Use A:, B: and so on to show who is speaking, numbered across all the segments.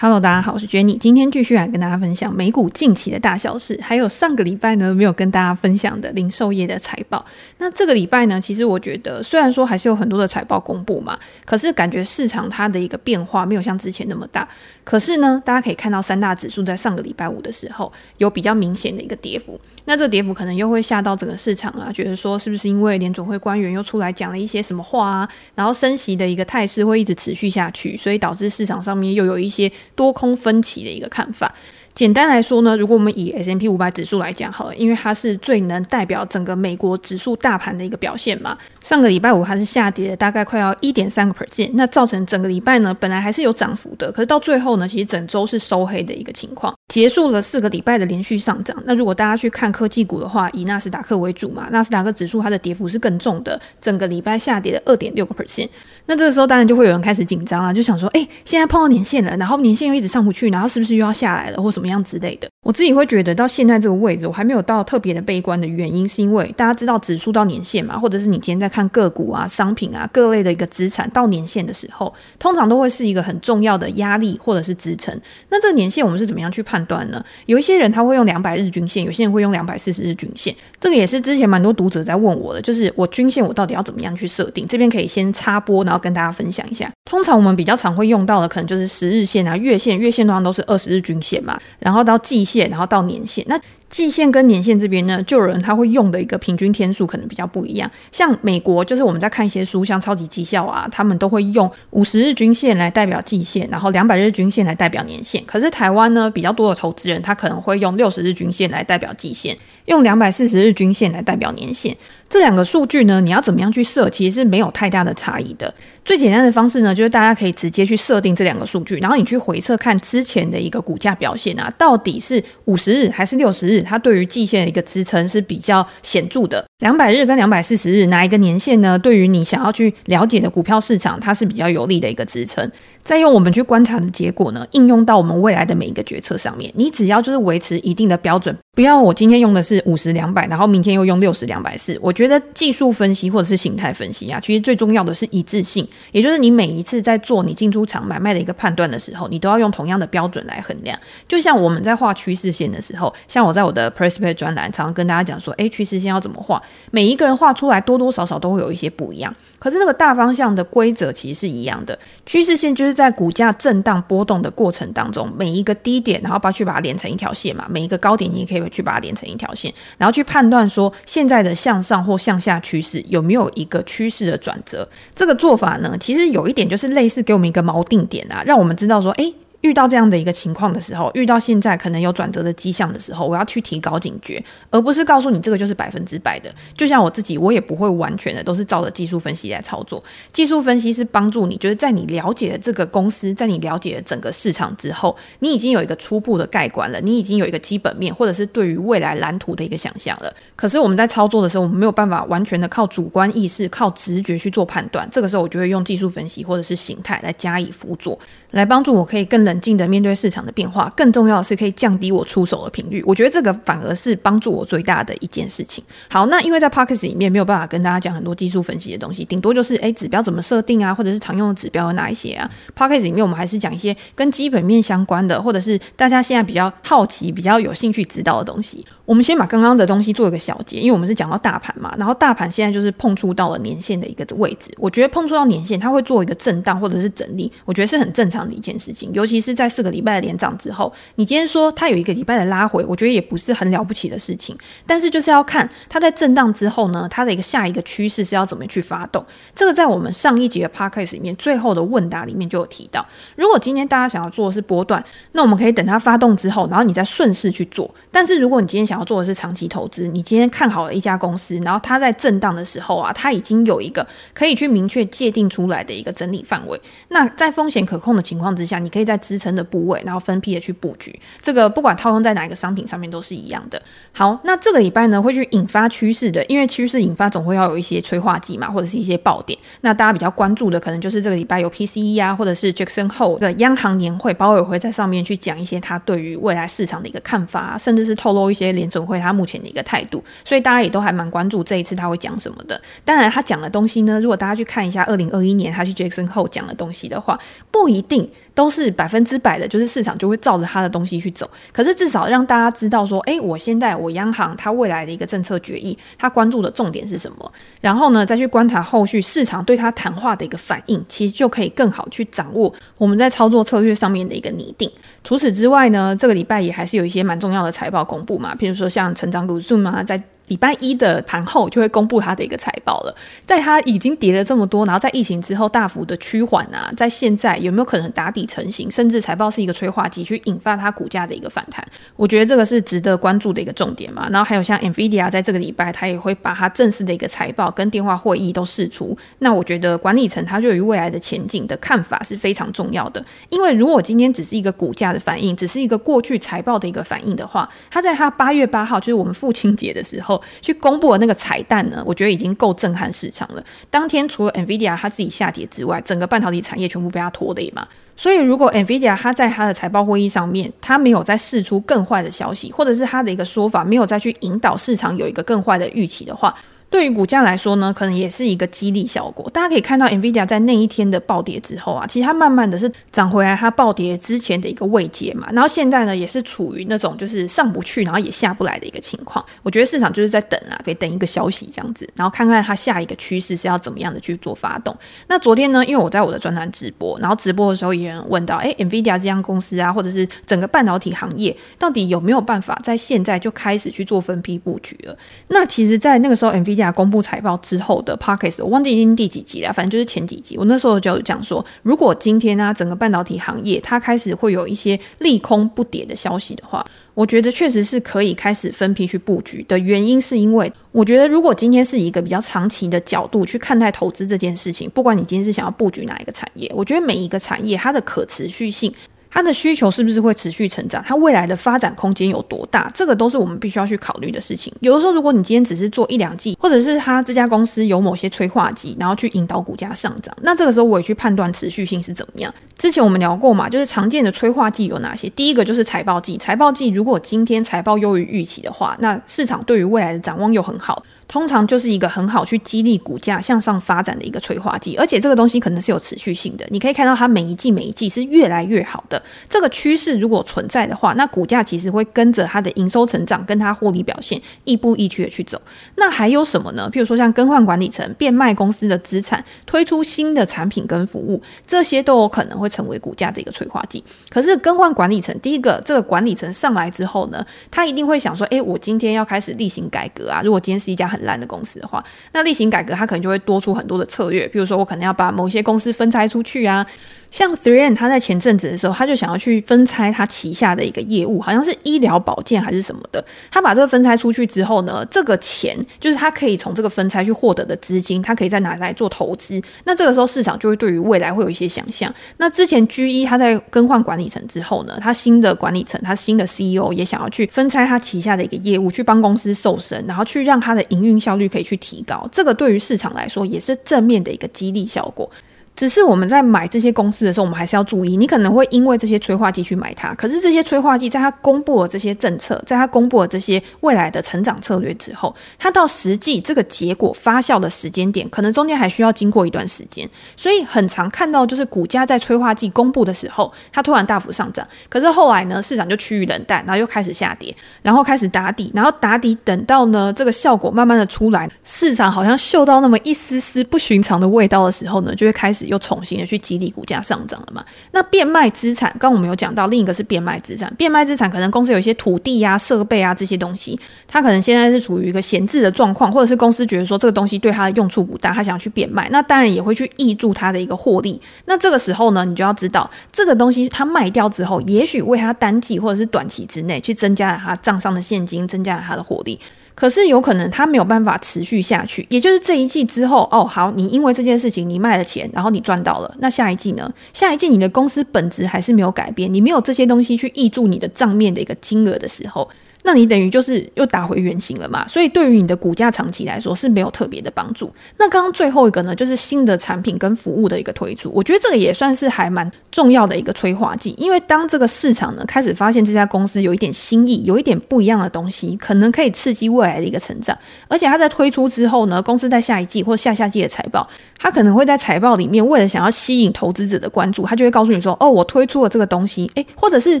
A: Hello，大家好，我是 Jenny，今天继续来跟大家分享美股近期的大小事，还有上个礼拜呢没有跟大家分享的零售业的财报。那这个礼拜呢，其实我觉得虽然说还是有很多的财报公布嘛，可是感觉市场它的一个变化没有像之前那么大。可是呢，大家可以看到三大指数在上个礼拜五的时候有比较明显的一个跌幅。那这跌幅可能又会吓到整个市场啊，觉得说是不是因为联总会官员又出来讲了一些什么话啊，然后升息的一个态势会一直持续下去，所以导致市场上面又有一些。多空分歧的一个看法。简单来说呢，如果我们以 S M P 五百指数来讲好了，因为它是最能代表整个美国指数大盘的一个表现嘛。上个礼拜五它是下跌了大概快要一点三个 percent，那造成整个礼拜呢本来还是有涨幅的，可是到最后呢，其实整周是收黑的一个情况，结束了四个礼拜的连续上涨。那如果大家去看科技股的话，以纳斯达克为主嘛，纳斯达克指数它的跌幅是更重的，整个礼拜下跌了二点六个 percent。那这个时候当然就会有人开始紧张了，就想说，哎，现在碰到年线了，然后年线又一直上不去，然后是不是又要下来了，或什么？怎样之类的，我自己会觉得到现在这个位置，我还没有到特别的悲观的原因，是因为大家知道指数到年限嘛，或者是你今天在看个股啊、商品啊各类的一个资产到年限的时候，通常都会是一个很重要的压力或者是支撑。那这个年限我们是怎么样去判断呢？有一些人他会用两百日均线，有些人会用两百四十日均线。这个也是之前蛮多读者在问我的，就是我均线我到底要怎么样去设定？这边可以先插播，然后跟大家分享一下。通常我们比较常会用到的，可能就是十日线啊、月线，月线通常都是二十日均线嘛，然后到季线，然后到年线。那季线跟年线这边呢，就有人他会用的一个平均天数可能比较不一样。像美国，就是我们在看一些书，像超级绩效啊，他们都会用五十日均线来代表季线，然后两百日均线来代表年线。可是台湾呢，比较多的投资人他可能会用六十日均线来代表季线，用两百四十日均线来代表年线。这两个数据呢，你要怎么样去设，其实是没有太大的差异的。最简单的方式呢，就是大家可以直接去设定这两个数据，然后你去回测看之前的一个股价表现啊，到底是五十日还是六十日，它对于季线的一个支撑是比较显著的。两百日跟两百四十日哪一个年限呢？对于你想要去了解的股票市场，它是比较有利的一个支撑。再用我们去观察的结果呢，应用到我们未来的每一个决策上面。你只要就是维持一定的标准，不要我今天用的是五十两百，然后明天又用六十两百四。我觉得技术分析或者是形态分析啊，其实最重要的是一致性，也就是你每一次在做你进出场买卖的一个判断的时候，你都要用同样的标准来衡量。就像我们在画趋势线的时候，像我在我的 Press Play 专栏常常跟大家讲说，诶，趋势线要怎么画？每一个人画出来多多少少都会有一些不一样，可是那个大方向的规则其实是一样的。趋势线就是在股价震荡波动的过程当中，每一个低点，然后把去把它连成一条线嘛；每一个高点，你也可以去把它连成一条线，然后去判断说现在的向上或向下趋势有没有一个趋势的转折。这个做法呢，其实有一点就是类似给我们一个锚定点啊，让我们知道说，诶。遇到这样的一个情况的时候，遇到现在可能有转折的迹象的时候，我要去提高警觉，而不是告诉你这个就是百分之百的。就像我自己，我也不会完全的都是照着技术分析来操作。技术分析是帮助你，就是在你了解了这个公司，在你了解了整个市场之后，你已经有一个初步的概观了，你已经有一个基本面，或者是对于未来蓝图的一个想象了。可是我们在操作的时候，我们没有办法完全的靠主观意识、靠直觉去做判断。这个时候，我就会用技术分析或者是形态来加以辅佐。来帮助我可以更冷静的面对市场的变化，更重要的是可以降低我出手的频率。我觉得这个反而是帮助我最大的一件事情。好，那因为在 Podcast 里面没有办法跟大家讲很多技术分析的东西，顶多就是诶指标怎么设定啊，或者是常用的指标有哪一些啊。Podcast 里面我们还是讲一些跟基本面相关的，或者是大家现在比较好奇、比较有兴趣知道的东西。我们先把刚刚的东西做一个小结，因为我们是讲到大盘嘛，然后大盘现在就是碰触到了年线的一个位置。我觉得碰触到年线，它会做一个震荡或者是整理，我觉得是很正常的一件事情。尤其是在四个礼拜的连涨之后，你今天说它有一个礼拜的拉回，我觉得也不是很了不起的事情。但是就是要看它在震荡之后呢，它的一个下一个趋势是要怎么去发动。这个在我们上一集的 podcast 里面最后的问答里面就有提到。如果今天大家想要做的是波段，那我们可以等它发动之后，然后你再顺势去做。但是如果你今天想要做的是长期投资，你今天看好了一家公司，然后它在震荡的时候啊，它已经有一个可以去明确界定出来的一个整理范围。那在风险可控的情况之下，你可以在支撑的部位，然后分批的去布局。这个不管套用在哪一个商品上面都是一样的。好，那这个礼拜呢会去引发趋势的，因为趋势引发总会要有一些催化剂嘛，或者是一些爆点。那大家比较关注的可能就是这个礼拜有 PCE 啊，或者是 Jackson Hole 的央行年会，鲍尔会在上面去讲一些他对于未来市场的一个看法，甚至是透露一些联准会他。目前的一个态度，所以大家也都还蛮关注这一次他会讲什么的。当然，他讲的东西呢，如果大家去看一下二零二一年他去 Jackson 后讲的东西的话，不一定。都是百分之百的，就是市场就会照着他的东西去走。可是至少让大家知道说，诶，我现在我央行它未来的一个政策决议，它关注的重点是什么？然后呢，再去观察后续市场对它谈话的一个反应，其实就可以更好去掌握我们在操作策略上面的一个拟定。除此之外呢，这个礼拜也还是有一些蛮重要的财报公布嘛，譬如说像成长股 Zoom 啊，在礼拜一的盘后就会公布它的一个财报了，在它已经跌了这么多，然后在疫情之后大幅的趋缓啊，在现在有没有可能打底成型，甚至财报是一个催化剂，去引发它股价的一个反弹？我觉得这个是值得关注的一个重点嘛。然后还有像 NVIDIA 在这个礼拜，它也会把它正式的一个财报跟电话会议都释出。那我觉得管理层他对于未来的前景的看法是非常重要的，因为如果今天只是一个股价的反应，只是一个过去财报的一个反应的话，它在它八月八号就是我们父亲节的时候。去公布的那个彩蛋呢，我觉得已经够震撼市场了。当天除了 NVIDIA 它自己下跌之外，整个半导体产业全部被它拖累嘛。所以如果 NVIDIA 它在它的财报会议上面，它没有再释出更坏的消息，或者是它的一个说法没有再去引导市场有一个更坏的预期的话。对于股价来说呢，可能也是一个激励效果。大家可以看到，NVIDIA 在那一天的暴跌之后啊，其实它慢慢的是涨回来，它暴跌之前的一个位阶嘛。然后现在呢，也是处于那种就是上不去，然后也下不来的一个情况。我觉得市场就是在等啊，得等一个消息这样子，然后看看它下一个趋势是要怎么样的去做发动。那昨天呢，因为我在我的专栏直播，然后直播的时候也有人问到，哎，NVIDIA 这家公司啊，或者是整个半导体行业，到底有没有办法在现在就开始去做分批布局了？那其实，在那个时候，NVIDIA 公布财报。之后的 Podcast 我忘记已经第几集了，反正就是前几集。我那时候就讲说，如果今天呢、啊，整个半导体行业它开始会有一些利空不跌的消息的话，我觉得确实是可以开始分批去布局的。原因是因为我觉得，如果今天是一个比较长期的角度去看待投资这件事情，不管你今天是想要布局哪一个产业，我觉得每一个产业它的可持续性。它的需求是不是会持续成长？它未来的发展空间有多大？这个都是我们必须要去考虑的事情。有的时候，如果你今天只是做一两季，或者是它这家公司有某些催化剂，然后去引导股价上涨，那这个时候我也去判断持续性是怎么样。之前我们聊过嘛，就是常见的催化剂有哪些？第一个就是财报季，财报季如果今天财报优于预期的话，那市场对于未来的展望又很好。通常就是一个很好去激励股价向上发展的一个催化剂，而且这个东西可能是有持续性的。你可以看到它每一季每一季是越来越好的。这个趋势如果存在的话，那股价其实会跟着它的营收成长跟它获利表现亦步亦趋的去走。那还有什么呢？譬如说像更换管理层、变卖公司的资产、推出新的产品跟服务，这些都有可能会成为股价的一个催化剂。可是更换管理层，第一个这个管理层上来之后呢，他一定会想说：诶，我今天要开始例行改革啊！如果今天是一家很烂的公司的话，那例行改革它可能就会多出很多的策略，比如说我可能要把某些公司分拆出去啊。像 Three N，他在前阵子的时候，他就想要去分拆他旗下的一个业务，好像是医疗保健还是什么的。他把这个分拆出去之后呢，这个钱就是他可以从这个分拆去获得的资金，他可以再拿来做投资。那这个时候市场就会对于未来会有一些想象。那之前 G 一他在更换管理层之后呢，他新的管理层，他新的 CEO 也想要去分拆他旗下的一个业务，去帮公司瘦身，然后去让他的营运效率可以去提高。这个对于市场来说也是正面的一个激励效果。只是我们在买这些公司的时候，我们还是要注意，你可能会因为这些催化剂去买它，可是这些催化剂在它公布了这些政策，在它公布了这些未来的成长策略之后，它到实际这个结果发酵的时间点，可能中间还需要经过一段时间。所以很常看到就是股价在催化剂公布的时候，它突然大幅上涨，可是后来呢，市场就趋于冷淡，然后又开始下跌，然后开始打底，然后打底等到呢这个效果慢慢的出来，市场好像嗅到那么一丝丝不寻常的味道的时候呢，就会开始。又重新的去激励股价上涨了嘛？那变卖资产，刚我们有讲到，另一个是变卖资产。变卖资产可能公司有一些土地啊、设备啊这些东西，它可能现在是处于一个闲置的状况，或者是公司觉得说这个东西对它的用处不大，它想要去变卖，那当然也会去挹注它的一个获利。那这个时候呢，你就要知道，这个东西它卖掉之后，也许为它单季或者是短期之内去增加了它账上的现金，增加了它的获利。可是有可能它没有办法持续下去，也就是这一季之后，哦，好，你因为这件事情你卖了钱，然后你赚到了，那下一季呢？下一季你的公司本质还是没有改变，你没有这些东西去挹注你的账面的一个金额的时候。那你等于就是又打回原形了嘛。所以对于你的股价长期来说是没有特别的帮助。那刚刚最后一个呢，就是新的产品跟服务的一个推出，我觉得这个也算是还蛮重要的一个催化剂，因为当这个市场呢开始发现这家公司有一点新意，有一点不一样的东西，可能可以刺激未来的一个成长。而且它在推出之后呢，公司在下一季或下下季的财报，它可能会在财报里面为了想要吸引投资者的关注，它就会告诉你说：“哦，我推出了这个东西，诶，或者是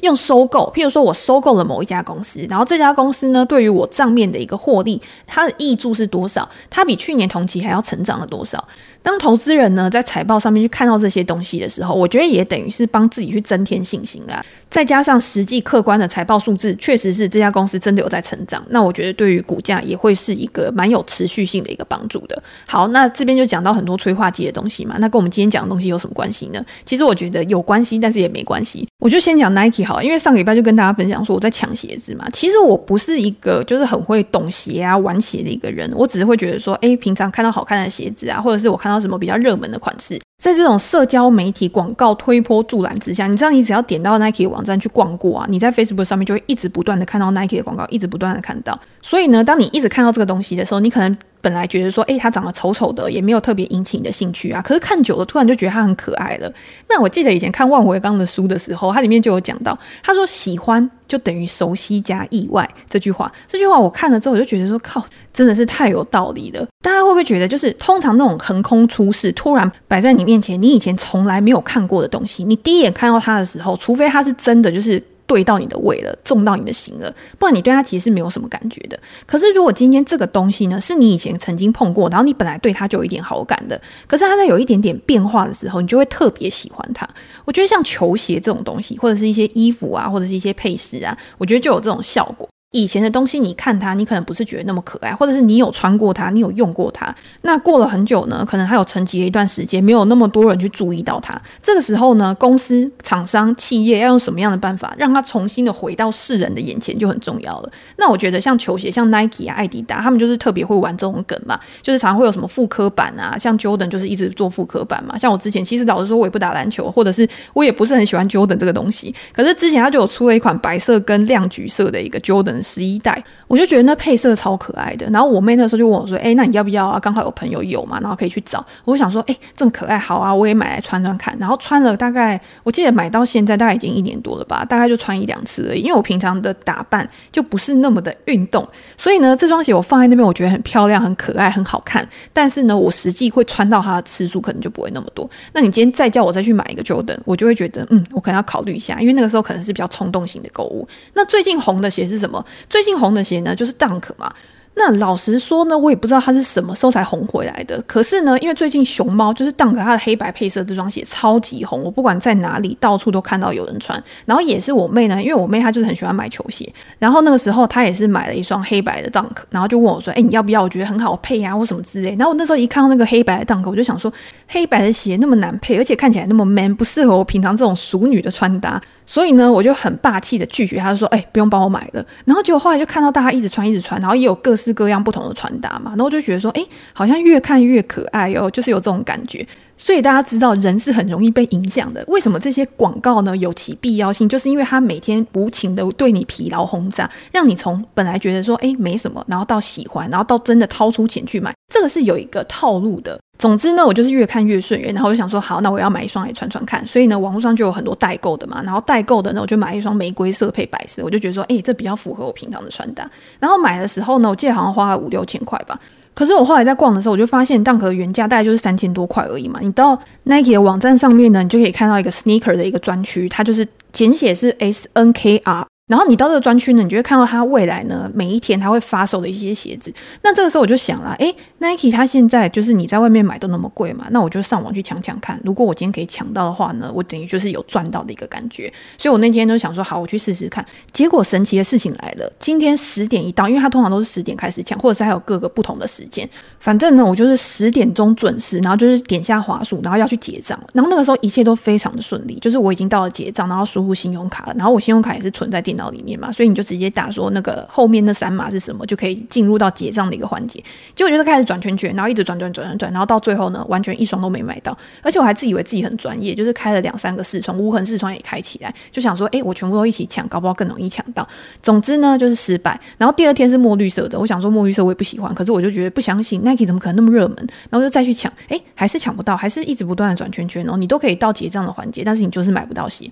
A: 用收购，譬如说我收购了某一家公司，然后这家公司呢，对于我账面的一个获利，它的益注是多少？它比去年同期还要成长了多少？”当投资人呢在财报上面去看到这些东西的时候，我觉得也等于是帮自己去增添信心啦。再加上实际客观的财报数字，确实是这家公司真的有在成长，那我觉得对于股价也会是一个蛮有持续性的一个帮助的。好，那这边就讲到很多催化剂的东西嘛，那跟我们今天讲的东西有什么关系呢？其实我觉得有关系，但是也没关系。我就先讲 Nike 好了，因为上个礼拜就跟大家分享说我在抢鞋子嘛。其实我不是一个就是很会懂鞋啊、玩鞋的一个人，我只是会觉得说，哎，平常看到好看的鞋子啊，或者是我看到什么比较热门的款式，在这种社交媒体广告推波助澜之下，你知道，你只要点到 Nike 网站去逛过啊，你在 Facebook 上面就会一直不断的看到 Nike 的广告，一直不断的看到。所以呢，当你一直看到这个东西的时候，你可能本来觉得说，诶，它长得丑丑的，也没有特别引起你的兴趣啊。可是看久了，突然就觉得它很可爱了。那我记得以前看万维刚的书的时候，它里面就有讲到，他说喜欢就等于熟悉加意外这句话。这句话我看了之后，我就觉得说，靠，真的是太有道理了。大家会不会觉得，就是通常那种横空出世，突然摆在你面前，你以前从来没有看过的东西，你第一眼看到它的时候，除非它是真的，就是。对到你的胃了，中到你的心了，不然你对它其实是没有什么感觉的。可是如果今天这个东西呢，是你以前曾经碰过，然后你本来对它就有一点好感的，可是它在有一点点变化的时候，你就会特别喜欢它。我觉得像球鞋这种东西，或者是一些衣服啊，或者是一些配饰啊，我觉得就有这种效果。以前的东西，你看它，你可能不是觉得那么可爱，或者是你有穿过它，你有用过它。那过了很久呢，可能还有沉寂了一段时间，没有那么多人去注意到它。这个时候呢，公司、厂商、企业要用什么样的办法，让它重新的回到世人的眼前，就很重要了。那我觉得像球鞋，像 Nike 啊、艾迪达，他们就是特别会玩这种梗嘛，就是常常会有什么复刻版啊，像 Jordan 就是一直做复刻版嘛。像我之前，其实老实说，我也不打篮球，或者是我也不是很喜欢 Jordan 这个东西。可是之前他就有出了一款白色跟亮橘色的一个 Jordan 十一代。我就觉得那配色超可爱的，然后我妹那时候就问我说：“哎，那你要不要啊？刚好有朋友有嘛，然后可以去找。”我想说：“哎，这么可爱，好啊，我也买来穿穿看。”然后穿了大概，我记得买到现在大概已经一年多了吧，大概就穿一两次而已。因为我平常的打扮就不是那么的运动，所以呢，这双鞋我放在那边，我觉得很漂亮、很可爱、很好看。但是呢，我实际会穿到它的次数可能就不会那么多。那你今天再叫我再去买一个 Jordan，我就会觉得，嗯，我可能要考虑一下，因为那个时候可能是比较冲动型的购物。那最近红的鞋是什么？最近红的鞋呢，就是 Dunk 嘛。那老实说呢，我也不知道它是什么时候才红回来的。可是呢，因为最近熊猫就是 Dunk 它的黑白配色这双鞋超级红，我不管在哪里到处都看到有人穿。然后也是我妹呢，因为我妹她就是很喜欢买球鞋，然后那个时候她也是买了一双黑白的 Dunk，然后就问我说：“哎，你要不要？我觉得很好配呀，或什么之类。”然后我那时候一看到那个黑白的 Dunk，我就想说，黑白的鞋那么难配，而且看起来那么 man，不适合我平常这种淑女的穿搭。所以呢，我就很霸气的拒绝，他就说：“哎、不用帮我买了。”然后结果后来就看到大家一直穿，一直穿，然后也有各式各样不同的穿搭嘛，然后就觉得说：“哎、好像越看越可爱哦，就是有这种感觉。”所以大家知道，人是很容易被影响的。为什么这些广告呢？有其必要性，就是因为它每天无情的对你疲劳轰炸，让你从本来觉得说：“哎，没什么”，然后到喜欢，然后到真的掏出钱去买，这个是有一个套路的。总之呢，我就是越看越顺眼，然后我就想说，好，那我要买一双来穿穿看。所以呢，网络上就有很多代购的嘛，然后代购的呢，我就买一双玫瑰色配白色，我就觉得说，哎，这比较符合我平常的穿搭。然后买的时候呢，我记得好像花了五六千块吧。可是我后来在逛的时候，我就发现 Dunk 的原价大概就是三千多块而已嘛。你到 Nike 的网站上面呢，你就可以看到一个 Sneaker 的一个专区，它就是简写是 S N K R。然后你到这个专区呢，你就会看到它未来呢每一天它会发售的一些鞋子。那这个时候我就想了，诶，Nike 它现在就是你在外面买都那么贵嘛，那我就上网去抢抢看。如果我今天可以抢到的话呢，我等于就是有赚到的一个感觉。所以我那天就想说，好，我去试试看。结果神奇的事情来了，今天十点一到，因为它通常都是十点开始抢，或者是还有各个不同的时间。反正呢，我就是十点钟准时，然后就是点下滑鼠，然后要去结账。然后那个时候一切都非常的顺利，就是我已经到了结账，然后输入信用卡了，然后我信用卡也是存在电。脑里面嘛，所以你就直接打说那个后面那三码是什么，就可以进入到结账的一个环节。结果就是开始转圈圈，然后一直转转转转转，然后到最后呢，完全一双都没买到。而且我还自以为自己很专业，就是开了两三个视窗，无痕视窗也开起来，就想说，哎，我全部都一起抢，搞不好更容易抢到。总之呢，就是失败。然后第二天是墨绿色的，我想说墨绿色我也不喜欢，可是我就觉得不相信 Nike 怎么可能那么热门，然后就再去抢，哎，还是抢不到，还是一直不断的转圈圈哦，你都可以到结账的环节，但是你就是买不到鞋。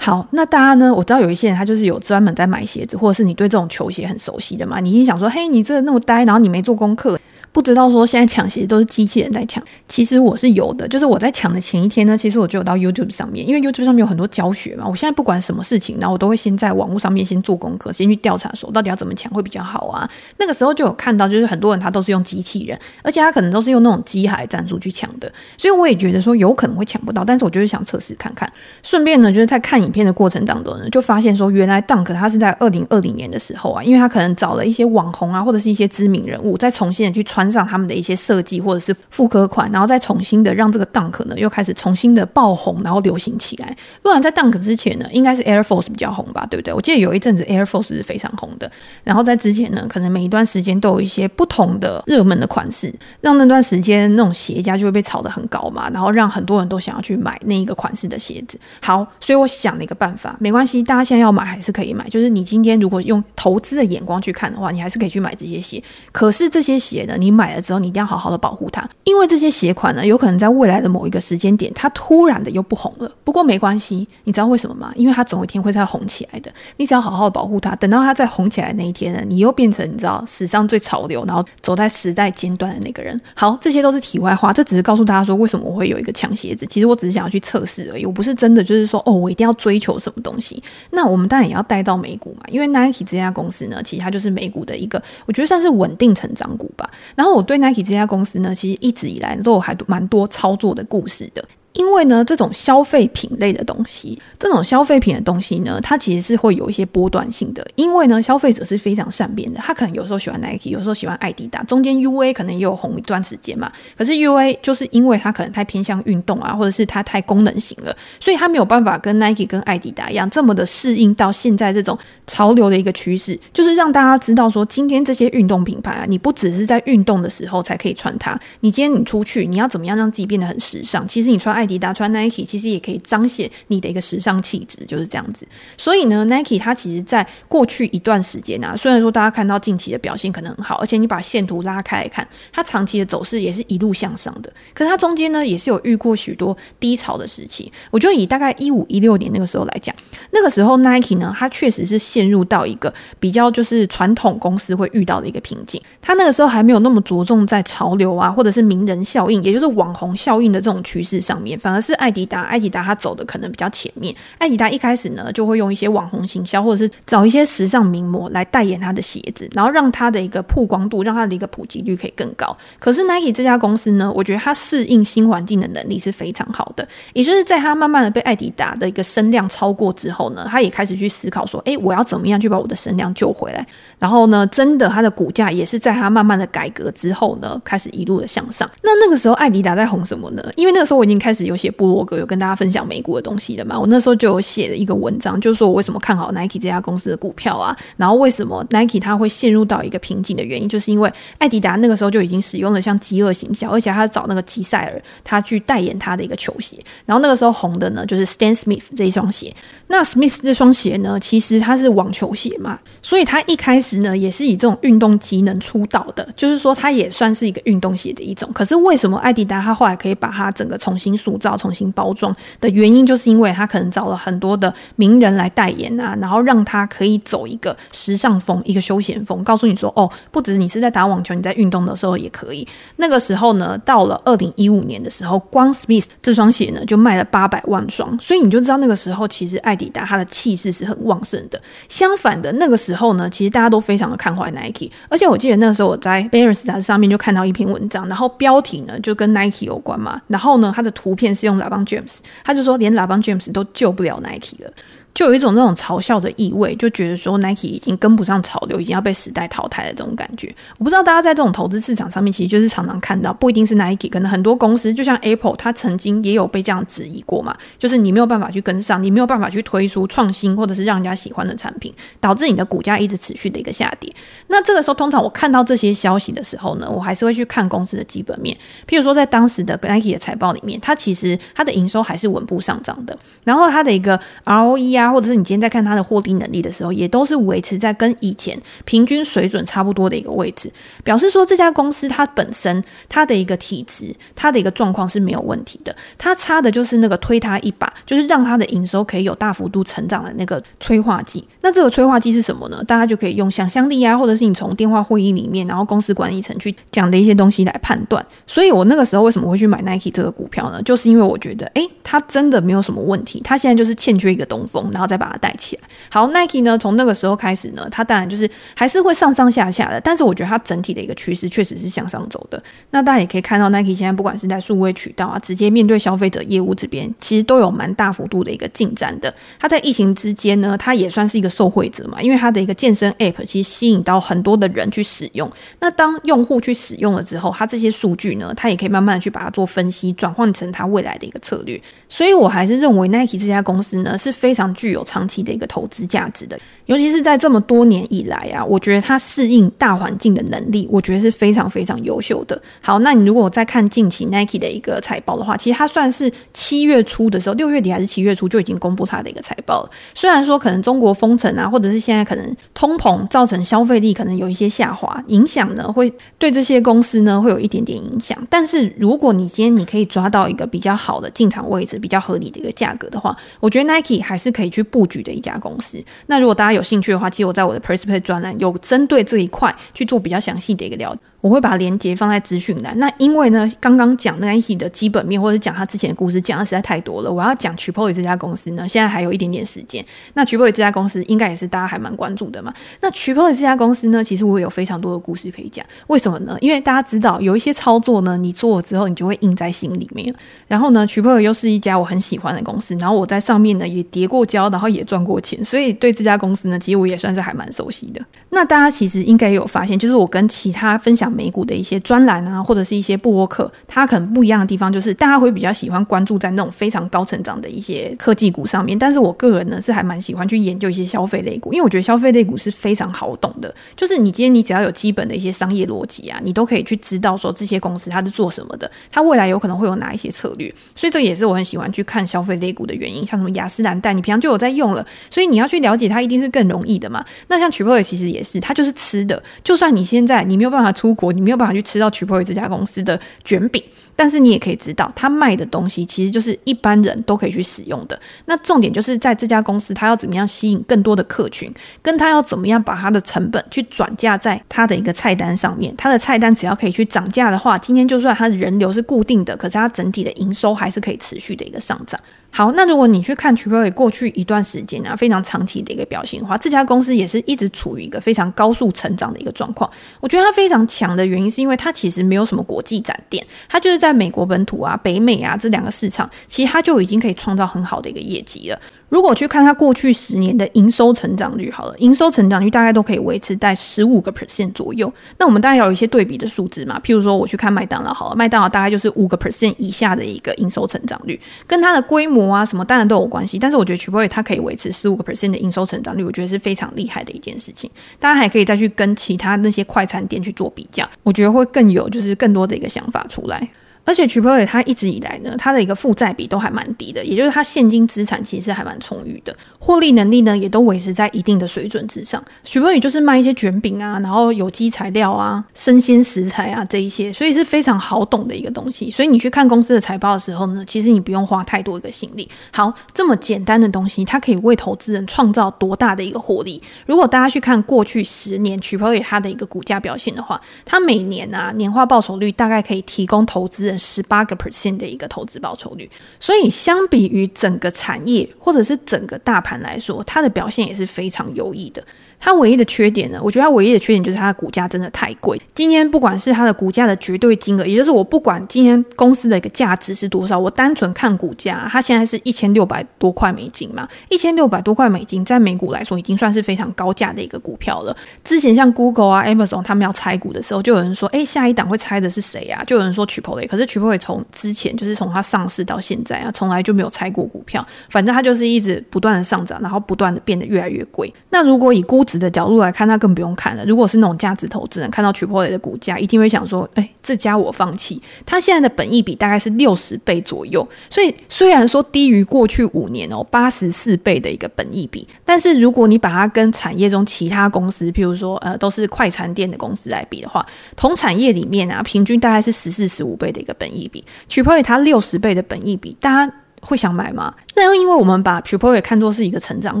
A: 好，那大家呢？我知道有一些人他就是有专门在买鞋子，或者是你对这种球鞋很熟悉的嘛，你一定想说，嘿，你这那么呆，然后你没做功课。不知道说现在抢鞋都是机器人在抢，其实我是有的。就是我在抢的前一天呢，其实我就有到 YouTube 上面，因为 YouTube 上面有很多教学嘛。我现在不管什么事情，然后我都会先在网络上面先做功课，先去调查说到底要怎么抢会比较好啊。那个时候就有看到，就是很多人他都是用机器人，而且他可能都是用那种机海战术去抢的。所以我也觉得说有可能会抢不到，但是我就是想测试看看。顺便呢，就是在看影片的过程当中呢，就发现说原来 Dunk 它是在二零二零年的时候啊，因为他可能找了一些网红啊，或者是一些知名人物，再重新的去穿穿上他们的一些。设计或者是复刻款，然后再重新的让这个 Dunk 呢又开始重新的爆红，然后流行起来。不然在 Dunk 之前呢，应该是 Air Force 比较红吧，对不对？我记得有一阵子 Air Force 是非常红的。然后在之前呢，可能每一段时间都有一些不同的热门的款式，让那段时间那种鞋价就会被炒得很高嘛，然后让很多人都想要去买那一个款式的鞋子。好，所以我想了一个办法，没关系，大家现在要买还是可以买。就是你今天如果用投资的眼光去看的话，你还是可以去买这些鞋。可是这些鞋呢，你买了之后，你一定要好好的保护它。因为这些鞋款呢，有可能在未来的某一个时间点，它突然的又不红了。不过没关系，你知道为什么吗？因为它总有一天会再红起来的。你只要好好的保护它，等到它再红起来那一天呢，你又变成你知道史上最潮流，然后走在时代尖端的那个人。好，这些都是题外话，这只是告诉大家说为什么我会有一个抢鞋子。其实我只是想要去测试而已，我不是真的就是说哦，我一定要追求什么东西。那我们当然也要带到美股嘛，因为 Nike 这家公司呢，其实它就是美股的一个，我觉得算是稳定成长股吧。然后我对 Nike 这家公司呢，其实一直以来都有还蛮多操作的故事的。因为呢，这种消费品类的东西，这种消费品的东西呢，它其实是会有一些波段性的。因为呢，消费者是非常善变的，他可能有时候喜欢 Nike，有时候喜欢爱迪达，中间 UA 可能也有红一段时间嘛。可是 UA 就是因为它可能太偏向运动啊，或者是它太功能型了，所以它没有办法跟 Nike 跟爱迪达一样这么的适应到现在这种潮流的一个趋势，就是让大家知道说，今天这些运动品牌啊，你不只是在运动的时候才可以穿它，你今天你出去，你要怎么样让自己变得很时尚？其实你穿爱迪达穿 Nike 其实也可以彰显你的一个时尚气质，就是这样子。所以呢，Nike 它其实在过去一段时间啊，虽然说大家看到近期的表现可能很好，而且你把线图拉开来看，它长期的走势也是一路向上的。可是它中间呢，也是有遇过许多低潮的时期。我觉得以大概一五一六年那个时候来讲，那个时候 Nike 呢，它确实是陷入到一个比较就是传统公司会遇到的一个瓶颈。它那个时候还没有那么着重在潮流啊，或者是名人效应，也就是网红效应的这种趋势上面，反而是。艾迪达，艾迪达它走的可能比较前面。艾迪达一开始呢，就会用一些网红行销，或者是找一些时尚名模来代言他的鞋子，然后让他的一个曝光度，让他的一个普及率可以更高。可是 Nike 这家公司呢，我觉得它适应新环境的能力是非常好的。也就是在它慢慢的被艾迪达的一个声量超过之后呢，他也开始去思考说，哎，我要怎么样去把我的声量救回来？然后呢，真的它的股价也是在它慢慢的改革之后呢，开始一路的向上。那那个时候艾迪达在红什么呢？因为那个时候我已经开始有写部落格有跟大家分享美股的东西的嘛，我那时候就有写了一个文章，就是说我为什么看好 Nike 这家公司的股票啊，然后为什么 Nike 它会陷入到一个瓶颈的原因，就是因为艾迪达那个时候就已经使用了像饥饿形象，而且他找那个吉赛尔他去代言他的一个球鞋，然后那个时候红的呢就是 Stan Smith 这一双鞋，那 Smith 这双鞋呢其实它是网球鞋嘛，所以它一开始呢也是以这种运动机能出道的，就是说它也算是一个运动鞋的一种，可是为什么艾迪达他后来可以把它整个重新塑造、重新包装的原因就是因为他可能找了很多的名人来代言啊，然后让他可以走一个时尚风、一个休闲风，告诉你说哦，不止你是在打网球，你在运动的时候也可以。那个时候呢，到了二零一五年的时候，光 Smith 这双鞋呢就卖了八百万双，所以你就知道那个时候其实艾迪达他的气势是很旺盛的。相反的，那个时候呢，其实大家都非常的看坏 Nike，而且我记得那个时候我在 b a r r n s 杂志上面就看到一篇文章，然后标题呢就跟 Nike 有关嘛，然后呢它的图片片是用拉邦 James。他就说，连拉邦 James 都救不了 Nike 了。就有一种那种嘲笑的意味，就觉得说 Nike 已经跟不上潮流，已经要被时代淘汰的这种感觉。我不知道大家在这种投资市场上面，其实就是常常看到，不一定是 Nike，可能很多公司，就像 Apple，它曾经也有被这样质疑过嘛，就是你没有办法去跟上，你没有办法去推出创新或者是让人家喜欢的产品，导致你的股价一直持续的一个下跌。那这个时候，通常我看到这些消息的时候呢，我还是会去看公司的基本面，譬如说在当时的 Nike 的财报里面，它其实它的营收还是稳步上涨的，然后它的一个 ROE 啊，或者是你今天在看。它的获利能力的时候，也都是维持在跟以前平均水准差不多的一个位置，表示说这家公司它本身它的一个体质，它的一个状况是没有问题的。它差的就是那个推它一把，就是让它的营收可以有大幅度成长的那个催化剂。那这个催化剂是什么呢？大家就可以用想象力啊，或者是你从电话会议里面，然后公司管理层去讲的一些东西来判断。所以我那个时候为什么会去买 Nike 这个股票呢？就是因为我觉得，诶，它真的没有什么问题，它现在就是欠缺一个东风，然后再把它带起来。好，Nike 呢，从那个时候开始呢，它当然就是还是会上上下下的，但是我觉得它整体的一个趋势确实是向上走的。那大家也可以看到，Nike 现在不管是在数位渠道啊，直接面对消费者业务这边，其实都有蛮大幅度的一个进展的。它在疫情之间呢，它也算是一个受惠者嘛，因为它的一个健身 App 其实吸引到很多的人去使用。那当用户去使用了之后，它这些数据呢，它也可以慢慢的去把它做分析，转换成它未来的一个策略。所以我还是认为 Nike 这家公司呢，是非常具有长期的一个投资。价值的，尤其是在这么多年以来啊，我觉得它适应大环境的能力，我觉得是非常非常优秀的。好，那你如果再看近期 Nike 的一个财报的话，其实它算是七月初的时候，六月底还是七月初就已经公布它的一个财报了。虽然说可能中国封城啊，或者是现在可能通膨造成消费力可能有一些下滑，影响呢会对这些公司呢会有一点点影响。但是如果你今天你可以抓到一个比较好的进场位置，比较合理的一个价格的话，我觉得 Nike 还是可以去布局的一家公司。那如果大家有兴趣的话，其实我在我的 p e r s p e c t 专栏有针对这一块去做比较详细的一个了。我会把链接放在资讯栏。那因为呢，刚刚讲 Nike 的基本面，或者讲他之前的故事，讲的实在太多了。我要讲 Chipotle 这家公司呢，现在还有一点点时间。那 Chipotle 这家公司应该也是大家还蛮关注的嘛。那 Chipotle 这家公司呢，其实我有非常多的故事可以讲。为什么呢？因为大家知道有一些操作呢，你做了之后，你就会印在心里面。然后呢，Chipotle 又是一家我很喜欢的公司，然后我在上面呢也跌过跤，然后也赚过钱，所以对这家公司呢，其实我也算是还蛮熟悉的。那大家其实应该有发现，就是我跟其他分享美股的一些。专栏啊，或者是一些部落客，它可能不一样的地方就是，大家会比较喜欢关注在那种非常高成长的一些科技股上面。但是我个人呢，是还蛮喜欢去研究一些消费类股，因为我觉得消费类股是非常好懂的。就是你今天你只要有基本的一些商业逻辑啊，你都可以去知道说这些公司它是做什么的，它未来有可能会有哪一些策略。所以这也是我很喜欢去看消费类股的原因。像什么雅诗兰黛，你平常就有在用了，所以你要去了解它，一定是更容易的嘛。那像 Chipotle 其实也是，它就是吃的。就算你现在你没有办法出国，你没有办法去吃到 Chipotle 这家公司的卷饼，但是你也可以知道，他卖的东西其实就是一般人都可以去使用的。那重点就是在这家公司，他要怎么样吸引更多的客群，跟他要怎么样把他的成本去转嫁在他的一个菜单上面。他的菜单只要可以去涨价的话，今天就算他的人流是固定的，可是他整体的营收还是可以持续的一个上涨。好，那如果你去看 Chipotle 过去一段时间啊，非常长期的一个表现的话，这家公司也是一直处于一个非常高速成长的一个状况。我觉得它非常强的原因，是因为它其实没有什么国际展店，它就是在美国本土啊、北美啊这两个市场，其实它就已经可以创造很好的一个业绩了。如果去看它过去十年的营收成长率，好了，营收成长率大概都可以维持在十五个 percent 左右。那我们当然要有一些对比的数字嘛，譬如说我去看麦当劳，好了，麦当劳大概就是五个 percent 以下的一个营收成长率，跟它的规模啊什么当然都有关系。但是我觉得 Chipotle 它可以维持十五个 percent 的营收成长率，我觉得是非常厉害的一件事情。大家还可以再去跟其他那些快餐店去做比较，我觉得会更有就是更多的一个想法出来。而且 Chipotle 它一直以来呢，它的一个负债比都还蛮低的，也就是它现金资产其实还蛮充裕的，获利能力呢也都维持在一定的水准之上。Chipotle 就是卖一些卷饼啊，然后有机材料啊、生鲜食材啊这一些，所以是非常好懂的一个东西。所以你去看公司的财报的时候呢，其实你不用花太多一个心力。好，这么简单的东西，它可以为投资人创造多大的一个获利？如果大家去看过去十年 Chipotle 它的一个股价表现的话，它每年啊年化报酬率大概可以提供投资人。十八个 percent 的一个投资报酬率，所以相比于整个产业或者是整个大盘来说，它的表现也是非常优异的。它唯一的缺点呢，我觉得它唯一的缺点就是它的股价真的太贵。今天不管是它的股价的绝对金额，也就是我不管今天公司的一个价值是多少，我单纯看股价，它现在是一千六百多块美金嘛，一千六百多块美金在美股来说已经算是非常高价的一个股票了。之前像 Google 啊、Amazon 他们要拆股的时候，就有人说，哎，下一档会拆的是谁啊？就有人说 Chipotle，可是 Chipotle 从之前就是从它上市到现在啊，从来就没有拆过股票，反正它就是一直不断的上涨，然后不断的变得越来越贵。那如果以估值的角度来看，那更不用看了。如果是那种价值投资人看到 Chipotle 的股价，一定会想说，哎，这家我放弃。它现在的本益比大概是六十倍左右，所以虽然说低于过去五年哦八十四倍的一个本益比，但是如果你把它跟产业中其他公司，譬如说呃都是快餐店的公司来比的话，同产业里面啊，平均大概是十四十五倍的一个本益比，Chipotle 它六十倍的本益比，大家会想买吗？那又因为我们把 Chipotle 看作是一个成长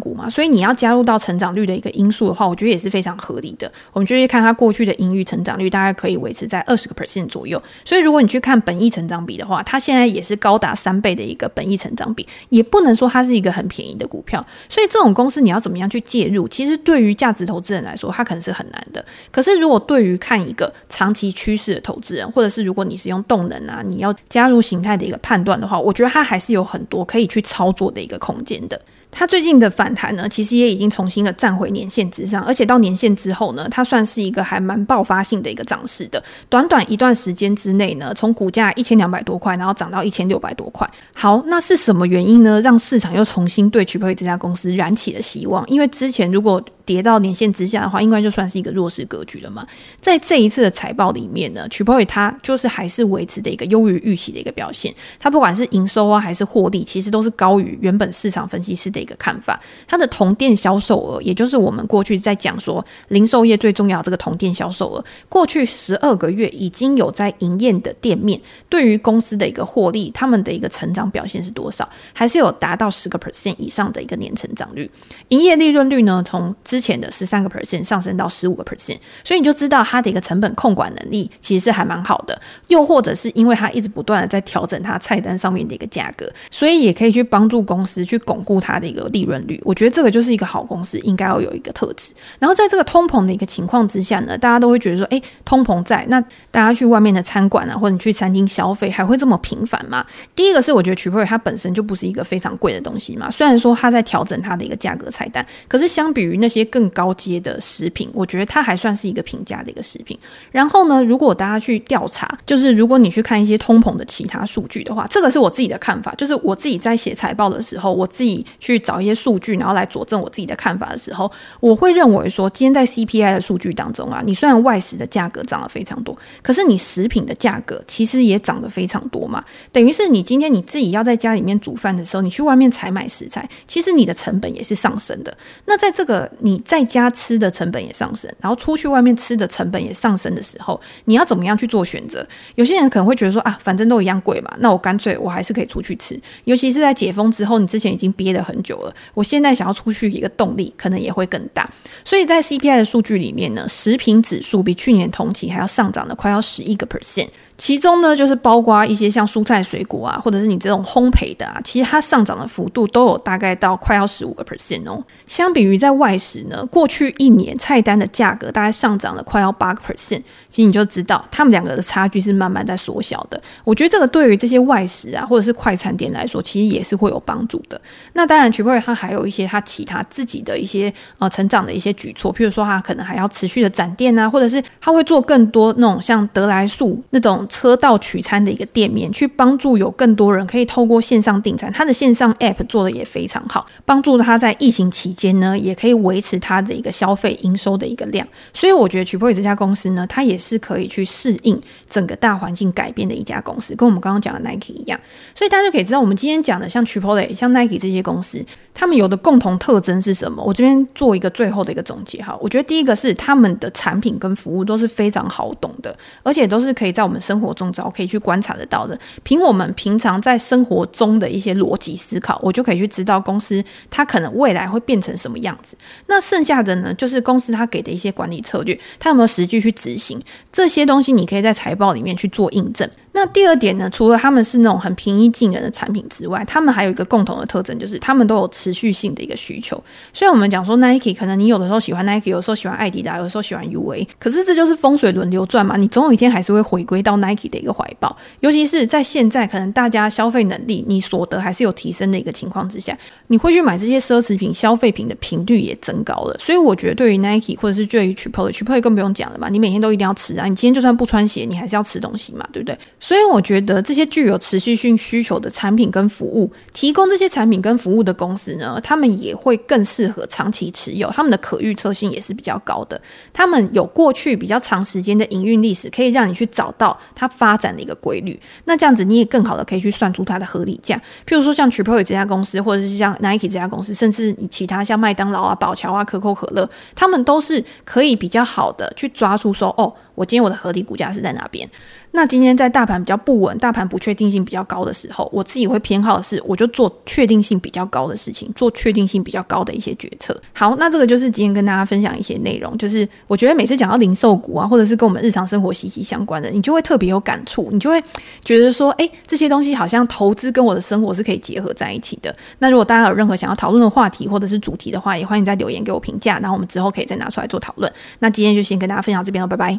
A: 股嘛，所以你要加入到成长率的一个因素的话，我觉得也是非常合理的。我们就去看它过去的盈余成长率，大概可以维持在二十个 percent 左右。所以如果你去看本益成长比的话，它现在也是高达三倍的一个本益成长比，也不能说它是一个很便宜的股票。所以这种公司你要怎么样去介入？其实对于价值投资人来说，它可能是很难的。可是如果对于看一个长期趋势的投资人，或者是如果你是用动能啊，你要加入形态的一个判断的话，我觉得它还是有很多可以去操操作的一个空间。的，它最近的反弹呢，其实也已经重新的站回年线之上，而且到年线之后呢，它算是一个还蛮爆发性的一个涨势的。短短一段时间之内呢，从股价一千两百多块，然后涨到一千六百多块。好，那是什么原因呢？让市场又重新对曲配这家公司燃起了希望？因为之前如果跌到年线之下的话，应该就算是一个弱势格局了嘛。在这一次的财报里面呢，Chipotle 它就是还是维持的一个优于预期的一个表现。它不管是营收啊，还是获利，其实都是高于原本市场分析师的一个看法。它的同店销售额，也就是我们过去在讲说零售业最重要的这个同店销售额，过去十二个月已经有在营业的店面，对于公司的一个获利，他们的一个成长表现是多少？还是有达到十个 percent 以上的一个年成长率。营业利润率呢，从之之前的十三个 percent 上升到十五个 percent，所以你就知道它的一个成本控管能力其实是还蛮好的。又或者是因为它一直不断的在调整它菜单上面的一个价格，所以也可以去帮助公司去巩固它的一个利润率。我觉得这个就是一个好公司应该要有一个特质。然后在这个通膨的一个情况之下呢，大家都会觉得说，诶，通膨在，那大家去外面的餐馆啊，或者你去餐厅消费还会这么频繁吗？第一个是我觉得 Chipotle 它本身就不是一个非常贵的东西嘛，虽然说它在调整它的一个价格菜单，可是相比于那些些更高阶的食品，我觉得它还算是一个平价的一个食品。然后呢，如果大家去调查，就是如果你去看一些通膨的其他数据的话，这个是我自己的看法。就是我自己在写财报的时候，我自己去找一些数据，然后来佐证我自己的看法的时候，我会认为说，今天在 CPI 的数据当中啊，你虽然外食的价格涨了非常多，可是你食品的价格其实也涨得非常多嘛。等于是你今天你自己要在家里面煮饭的时候，你去外面采买食材，其实你的成本也是上升的。那在这个你你在家吃的成本也上升，然后出去外面吃的成本也上升的时候，你要怎么样去做选择？有些人可能会觉得说啊，反正都一样贵嘛，那我干脆我还是可以出去吃。尤其是在解封之后，你之前已经憋了很久了，我现在想要出去，一个动力可能也会更大。所以在 CPI 的数据里面呢，食品指数比去年同期还要上涨了快要十一个 percent。其中呢，就是包括一些像蔬菜水果啊，或者是你这种烘焙的啊，其实它上涨的幅度都有大概到快要十五个 percent 哦。相比于在外食呢，过去一年菜单的价格大概上涨了快要八个 percent，其实你就知道他们两个的差距是慢慢在缩小的。我觉得这个对于这些外食啊，或者是快餐店来说，其实也是会有帮助的。那当然 c h i p o 它还有一些它其他自己的一些呃成长的一些举措，譬如说它可能还要持续的展店啊，或者是它会做更多那种像得来速那种。车道取餐的一个店面，去帮助有更多人可以透过线上订餐。它的线上 App 做的也非常好，帮助他在疫情期间呢，也可以维持它的一个消费营收的一个量。所以我觉得 Chipotle 这家公司呢，它也是可以去适应整个大环境改变的一家公司，跟我们刚刚讲的 Nike 一样。所以大家就可以知道，我们今天讲的像 Chipotle、像 Nike 这些公司。他们有的共同特征是什么？我这边做一个最后的一个总结哈。我觉得第一个是他们的产品跟服务都是非常好懂的，而且都是可以在我们生生活中找可以去观察得到的。凭我们平常在生活中的一些逻辑思考，我就可以去知道公司它可能未来会变成什么样子。那剩下的呢，就是公司它给的一些管理策略，它有没有实际去执行这些东西？你可以在财报里面去做印证。那第二点呢，除了他们是那种很平易近人的产品之外，他们还有一个共同的特征，就是他们都有持续性的一个需求。虽然我们讲说 Nike，可能你有的时候喜欢 Nike，有的时候喜欢艾迪达，有的时候喜欢 UA，可是这就是风水轮流转嘛，你总有一天还是会回归到 Nike Nike 的一个怀抱。尤其是在现在，可能大家消费能力、你所得还是有提升的一个情况之下，你会去买这些奢侈品、消费品的频率也增高了。所以我觉得，对于 Nike 或者是对于 Chipotle，Chipotle 更不用讲了嘛，你每天都一定要吃啊，你今天就算不穿鞋，你还是要吃东西嘛，对不对？所以我觉得这些具有持续性需求的产品跟服务，提供这些产品跟服务的公司呢，他们也会更适合长期持有，他们的可预测性也是比较高的。他们有过去比较长时间的营运历史，可以让你去找到它发展的一个规律。那这样子你也更好的可以去算出它的合理价。譬如说像 Triple 这家公司，或者是像 Nike 这家公司，甚至你其他像麦当劳啊、宝乔啊、可口可乐，他们都是可以比较好的去抓出说，哦，我今天我的合理股价是在哪边。那今天在大盘比较不稳、大盘不确定性比较高的时候，我自己会偏好的是，我就做确定性比较高的事情，做确定性比较高的一些决策。好，那这个就是今天跟大家分享一些内容，就是我觉得每次讲到零售股啊，或者是跟我们日常生活息息相关的，你就会特别有感触，你就会觉得说，哎，这些东西好像投资跟我的生活是可以结合在一起的。那如果大家有任何想要讨论的话题或者是主题的话，也欢迎在留言给我评价，然后我们之后可以再拿出来做讨论。那今天就先跟大家分享这边了，拜拜。